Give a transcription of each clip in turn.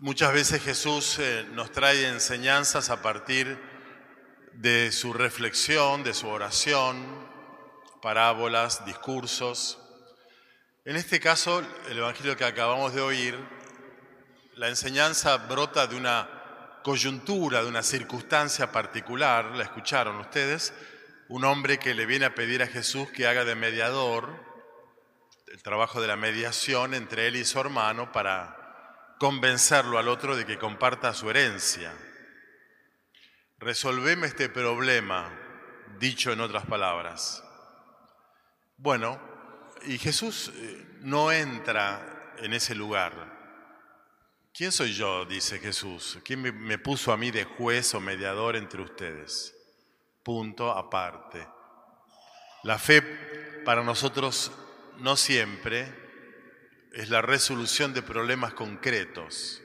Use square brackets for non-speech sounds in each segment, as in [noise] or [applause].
Muchas veces Jesús eh, nos trae enseñanzas a partir de su reflexión, de su oración, parábolas, discursos. En este caso, el Evangelio que acabamos de oír, la enseñanza brota de una coyuntura, de una circunstancia particular, la escucharon ustedes, un hombre que le viene a pedir a Jesús que haga de mediador el trabajo de la mediación entre él y su hermano para convencerlo al otro de que comparta su herencia. Resolveme este problema, dicho en otras palabras. Bueno, y Jesús eh, no entra en ese lugar. ¿Quién soy yo? dice Jesús. ¿Quién me puso a mí de juez o mediador entre ustedes? Punto aparte. La fe para nosotros no siempre es la resolución de problemas concretos.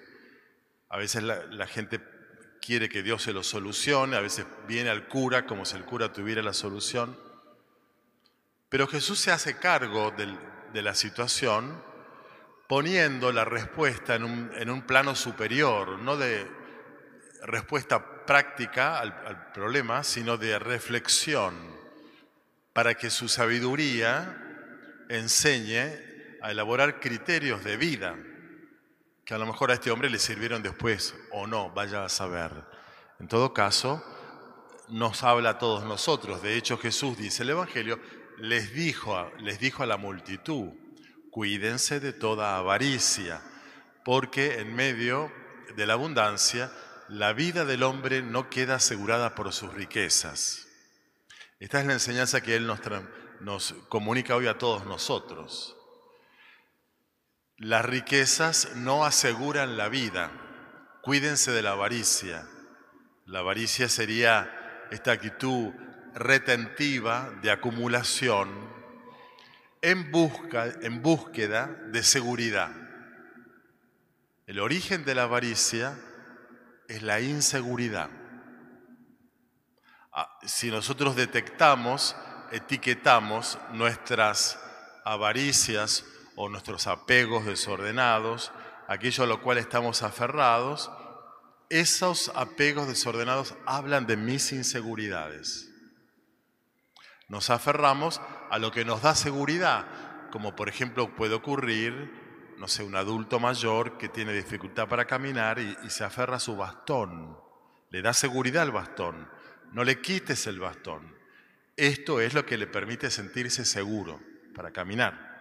A veces la, gente quiere que Dios se lo solucione, a veces viene al cura como si el cura tuviera la solución. Pero Jesús se hace cargo de la situación poniendo la respuesta en un, plano superior, no de respuesta práctica al problema, sino de reflexión, para que su sabiduría enseñe a elaborar criterios de vida que a lo mejor a este hombre le sirvieron después o no, vaya a saber. En todo caso, nos habla a todos nosotros. De hecho, Jesús dice el Evangelio, les dijo, les dijo a la multitud, cuídense de toda avaricia, porque en medio de la abundancia, la vida del hombre no queda asegurada por sus riquezas. Esta es la enseñanza que Él nos, nos comunica hoy a todos nosotros. Las riquezas no aseguran la vida. Cuídense de la avaricia. La avaricia sería esta actitud retentiva de acumulación en, busca, en búsqueda de seguridad. El origen de la avaricia es la inseguridad. Ah, si nosotros detectamos, etiquetamos nuestras avaricias o nuestros apegos desordenados, aquello a lo cual estamos aferrados, esos apegos desordenados hablan de mis inseguridades. Nos aferramos a lo que nos da seguridad, como por ejemplo puede ocurrir, no sé, un adulto mayor que tiene dificultad para caminar y, y se aferra a su bastón. Le da seguridad al bastón. No le quites el bastón. Esto es lo que le permite sentirse seguro para caminar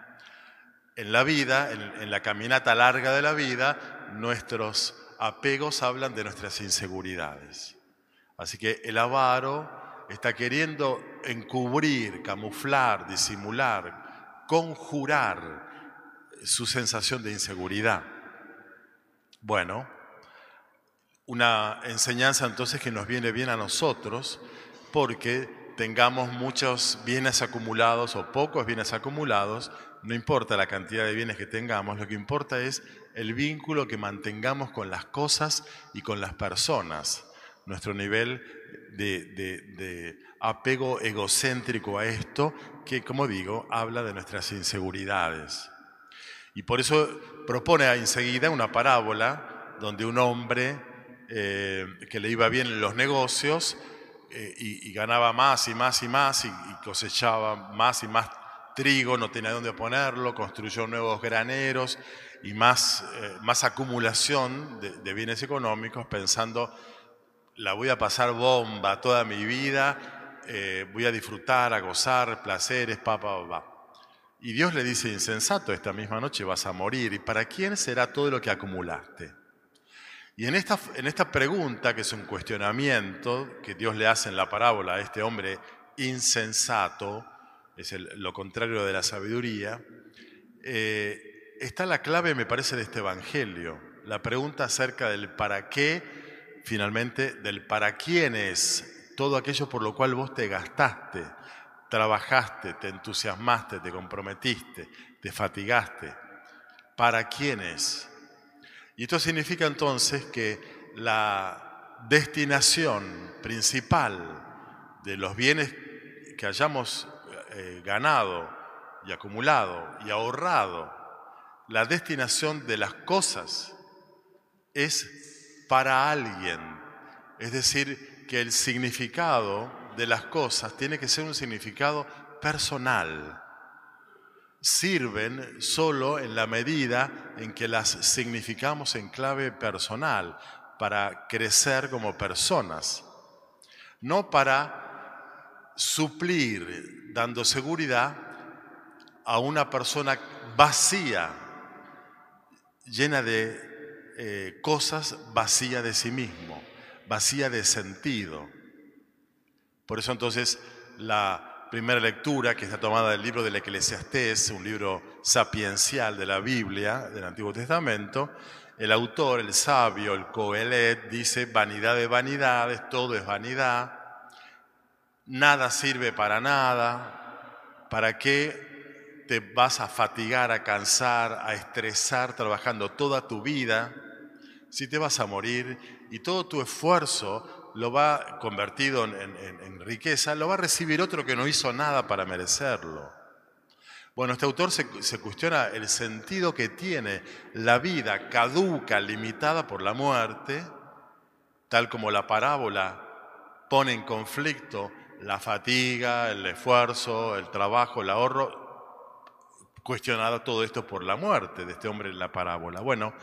en la vida, en, la caminata larga de la vida, nuestros apegos hablan de nuestras inseguridades. Así que el avaro está queriendo encubrir, camuflar, disimular, conjurar su sensación de inseguridad. Bueno, una enseñanza entonces que nos viene bien a nosotros porque tengamos muchos bienes acumulados o pocos bienes acumulados, no importa la cantidad de bienes que tengamos, lo que importa es el vínculo que mantengamos con las cosas y con las personas, nuestro nivel de, apego egocéntrico a esto, que como digo, habla de nuestras inseguridades. Y por eso propone enseguida una parábola donde un hombre eh, que le iba bien en los negocios eh, y, ganaba más y más y más y, cosechaba más y más trigo, no tenía dónde ponerlo, construyó nuevos graneros y más, eh, más acumulación de, bienes económicos, pensando, la voy a pasar bomba toda mi vida, eh, voy a disfrutar, a gozar, placeres, papá, papá. Y Dios le dice, insensato, esta misma noche vas a morir. ¿Y para quién será todo lo que acumulaste? Y en esta, en esta pregunta, que es un cuestionamiento que Dios le hace en la parábola a este hombre insensato, es lo contrario de la sabiduría, eh, está la clave, me parece, de este Evangelio. La pregunta acerca del para qué, finalmente, del para quién es todo aquello por lo cual vos te gastaste, trabajaste, te entusiasmaste, te comprometiste, te fatigaste. ¿Para quién es? Y esto significa entonces que la destinación principal de los bienes que hayamos eh, ganado y acumulado y ahorrado, la destinación de las cosas es para alguien. Es decir, que el significado de las cosas tiene que ser un significado personal. Sirven solo en la medida en que las significamos en clave personal, para crecer como personas, no para suplir, dando seguridad a una persona vacía, llena de eh, cosas, vacía de sí mismo, vacía de sentido. Por eso entonces la primera lectura, que está tomada del libro del Eclesiastés, un libro sapiencial de la Biblia, del Antiguo Testamento, el autor, el sabio, el Coelet, dice, vanidad de vanidades, todo es vanidad, nada sirve para nada, ¿para qué te vas a fatigar, a cansar, a estresar trabajando toda tu vida si te vas a morir y todo tu esfuerzo lo va convertido en, riqueza, lo va a recibir otro que no hizo nada para merecerlo. Bueno, este autor se, se, cuestiona el sentido que tiene la vida caduca, limitada por la muerte, tal como la parábola pone en conflicto la fatiga, el esfuerzo, el trabajo, el ahorro, cuestionado todo esto por la muerte de este hombre en la parábola. Bueno,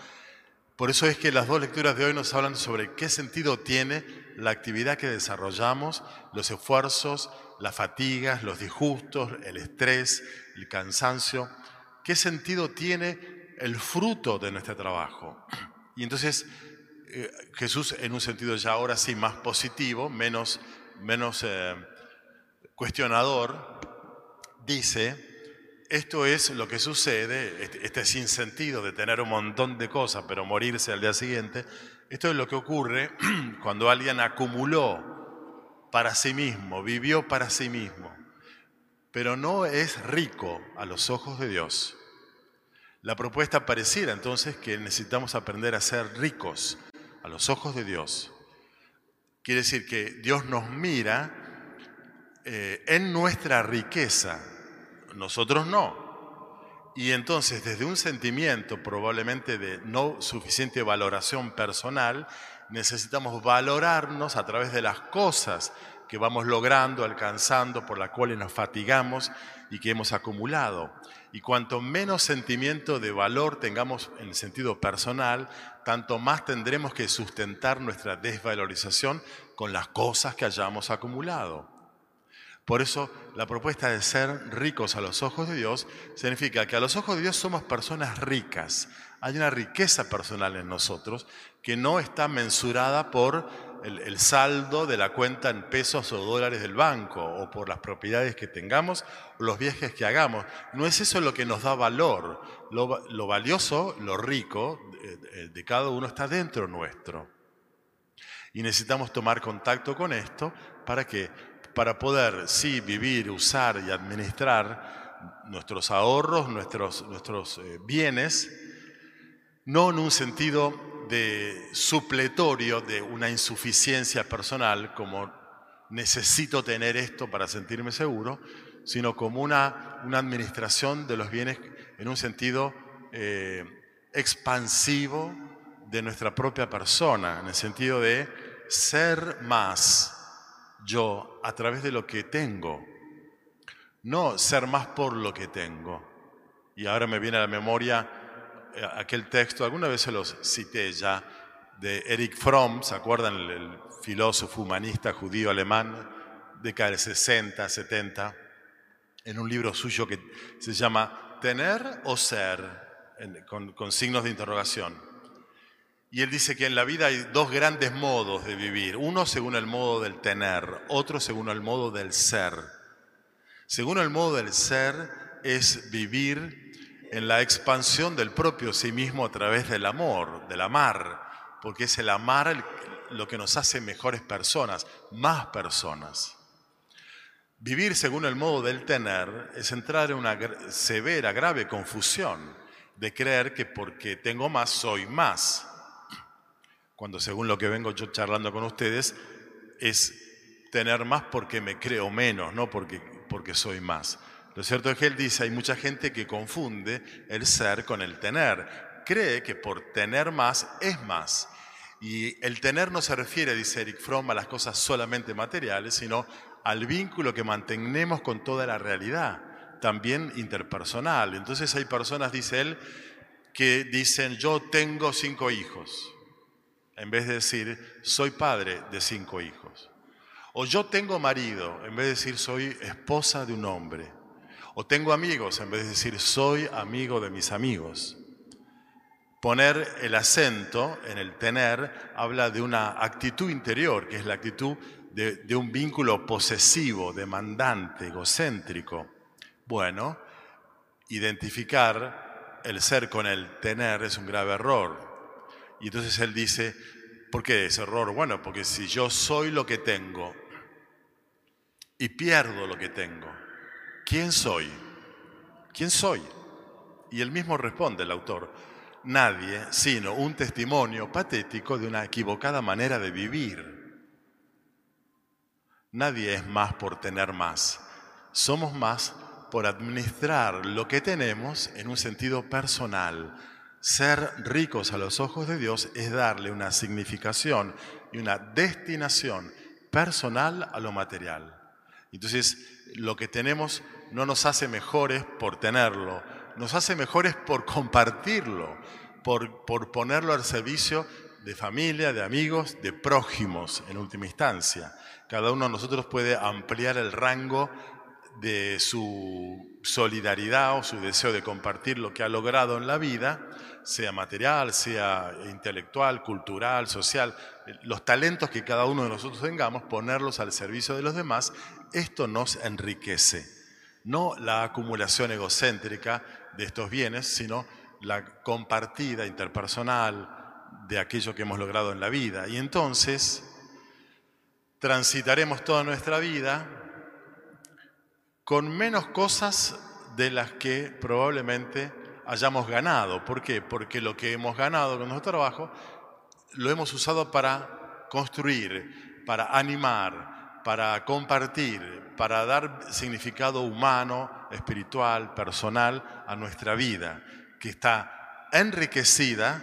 por eso es que las dos lecturas de hoy nos hablan sobre qué sentido tiene la actividad que desarrollamos, los esfuerzos, las fatigas, los disgustos, el estrés, el cansancio. ¿Qué sentido tiene el fruto de nuestro trabajo? Y entonces eh, Jesús, en un sentido ya ahora sí más positivo, menos, menos eh, cuestionador, dice, esto es lo que sucede, este, este sinsentido de tener un montón de cosas pero morirse al día siguiente, esto es lo que ocurre [clears throat] cuando alguien acumuló para sí mismo, vivió para sí mismo, pero no es rico a los ojos de Dios. La propuesta pareciera entonces que necesitamos aprender a ser ricos a los ojos de Dios. Quiere decir que Dios nos mira eh, en nuestra riqueza, nosotros no. Y entonces desde un sentimiento probablemente de no suficiente valoración personal, necesitamos valorarnos a través de las cosas que vamos logrando, alcanzando, por las cuales nos fatigamos y que hemos acumulado. Y cuanto menos sentimiento de valor tengamos en el sentido personal, tanto más tendremos que sustentar nuestra desvalorización con las cosas que hayamos acumulado. Por eso la propuesta de ser ricos a los ojos de Dios significa que a los ojos de Dios somos personas ricas. Hay una riqueza personal en nosotros que no está mensurada por el, saldo de la cuenta en pesos o dólares del banco o por las propiedades que tengamos o los viajes que hagamos. No es eso lo que nos da valor. Lo, valioso, lo rico de, de cada uno está dentro nuestro. Y necesitamos tomar contacto con esto para que para poder, sí, vivir, usar y administrar nuestros ahorros, nuestros, nuestros eh, bienes, no en un sentido de supletorio de una insuficiencia personal, como necesito tener esto para sentirme seguro, sino como una, una administración de los bienes en un sentido eh, expansivo de nuestra propia persona, en el sentido de ser más yo a través de lo que tengo, no ser más por lo que tengo. Y ahora me viene a la memoria eh, aquel texto, alguna vez se los cité ya, de Eric Fromm, ¿se acuerdan? El, filósofo humanista judío alemán, década de 60, 70, en un libro suyo que se llama Tener o Ser, con signos de interrogación. Y él dice que en la vida hay dos grandes modos de vivir, uno según el modo del tener, otro según el modo del ser. Según el modo del ser es vivir en la expansión del propio sí mismo a través del amor, del amar, porque es el amar lo que nos hace mejores personas, más personas. Vivir según el modo del tener es entrar en una severa, grave confusión de creer que porque tengo más soy más cuando según lo que vengo yo charlando con ustedes, es tener más porque me creo menos, no porque, porque soy más. Lo cierto es que él dice, hay mucha gente que confunde el ser con el tener. cree que por tener más es más. Y el tener no se refiere, dice Eric Fromm, a las cosas solamente materiales, sino al vínculo que mantenemos con toda la realidad, también interpersonal. Entonces hay personas, dice él, que dicen, yo tengo cinco hijos, en vez de decir, soy padre de cinco hijos. O yo tengo marido, en vez de decir, soy esposa de un hombre. O tengo amigos, en vez de decir, soy amigo de mis amigos. Poner el acento en el tener habla de una actitud interior, que es la actitud de, un vínculo posesivo, demandante, egocéntrico. Bueno, identificar el ser con el tener es un grave error. Y entonces él dice, ¿por qué es error? Bueno, porque si yo soy lo que tengo y pierdo lo que tengo, ¿quién soy? ¿Quién soy? Y él mismo responde, el autor, nadie sino un testimonio patético de una equivocada manera de vivir. Nadie es más por tener más. Somos más por administrar lo que tenemos en un sentido personal. Ser ricos a los ojos de Dios es darle una significación y una destinación personal a lo material. Entonces, lo que tenemos no nos hace mejores por tenerlo, nos hace mejores por compartirlo, por, por ponerlo al servicio de familia, de amigos, de prójimos en última instancia. Cada uno de nosotros puede ampliar el rango de su solidaridad o su deseo de compartir lo que ha logrado en la vida, sea material, sea intelectual, cultural, social, los talentos que cada uno de nosotros tengamos, ponerlos al servicio de los demás, esto nos enriquece. No la acumulación egocéntrica de estos bienes, sino la compartida interpersonal de aquello que hemos logrado en la vida. Y entonces transitaremos toda nuestra vida con menos cosas de las que probablemente hayamos ganado. ¿Por qué? Porque lo que hemos ganado con nuestro trabajo lo hemos usado para construir, para animar, para compartir, para dar significado humano, espiritual, personal a nuestra vida, que está enriquecida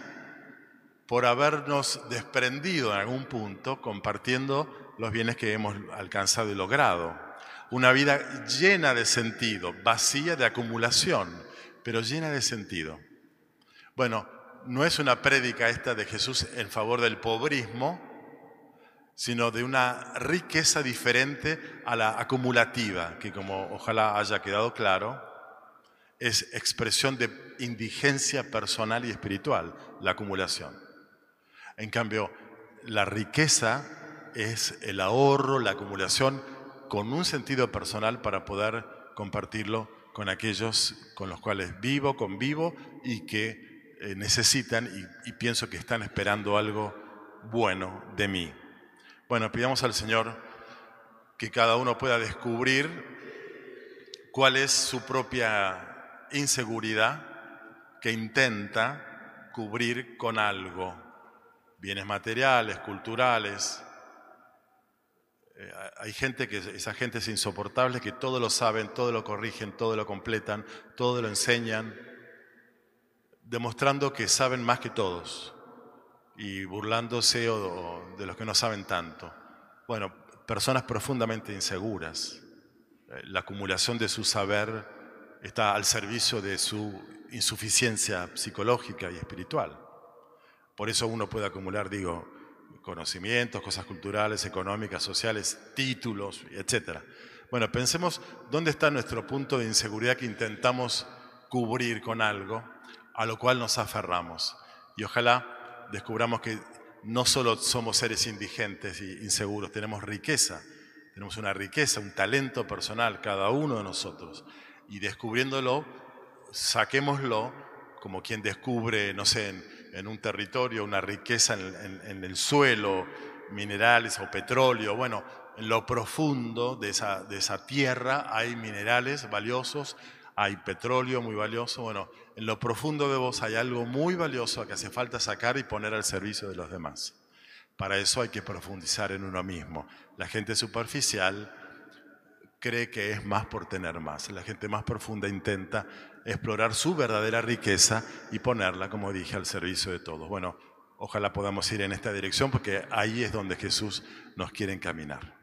por habernos desprendido en algún punto compartiendo los bienes que hemos alcanzado y logrado. Una vida llena de sentido, vacía de acumulación, pero llena de sentido. Bueno, no es una prédica esta de Jesús en favor del pobrismo, sino de una riqueza diferente a la acumulativa, que como ojalá haya quedado claro, es expresión de indigencia personal y espiritual, la acumulación. En cambio, la riqueza es el ahorro, la acumulación con un sentido personal para poder compartirlo con aquellos con los cuales vivo, convivo y que eh, necesitan y, y pienso que están esperando algo bueno de mí. Bueno, pidamos al Señor que cada uno pueda descubrir cuál es su propia inseguridad que intenta cubrir con algo, bienes materiales, culturales, eh, hay gente que, esa gente es insoportable, que todo lo saben, todo lo corrigen, todo lo completan, todo lo enseñan, demostrando que saben más que todos y burlándose de los que no saben tanto. Bueno, personas profundamente inseguras. Eh, la acumulación de su saber está al servicio de su insuficiencia psicológica y espiritual. Por eso uno puede acumular, digo, conocimientos, cosas culturales, económicas, sociales, títulos, etc. Bueno, pensemos dónde está nuestro punto de inseguridad que intentamos cubrir con algo a lo cual nos aferramos. Y ojalá descubramos que no solo somos seres indigentes e inseguros, tenemos riqueza, tenemos una riqueza, un talento personal, cada uno de nosotros. Y descubriéndolo, saquémoslo como quien descubre, no sé, en, en un territorio una riqueza en, el suelo, minerales o petróleo. Bueno, en lo profundo de esa, de esa tierra hay minerales valiosos, hay petróleo muy valioso. Bueno, en lo profundo de vos hay algo muy valioso que hace falta sacar y poner al servicio de los demás. Para eso hay que profundizar en uno mismo. La gente superficial cree que es más por tener más. La gente más profunda intenta explorar su verdadera riqueza y ponerla, como dije, al servicio de todos. Bueno, ojalá podamos ir en esta dirección porque ahí es donde Jesús nos quiere encaminar.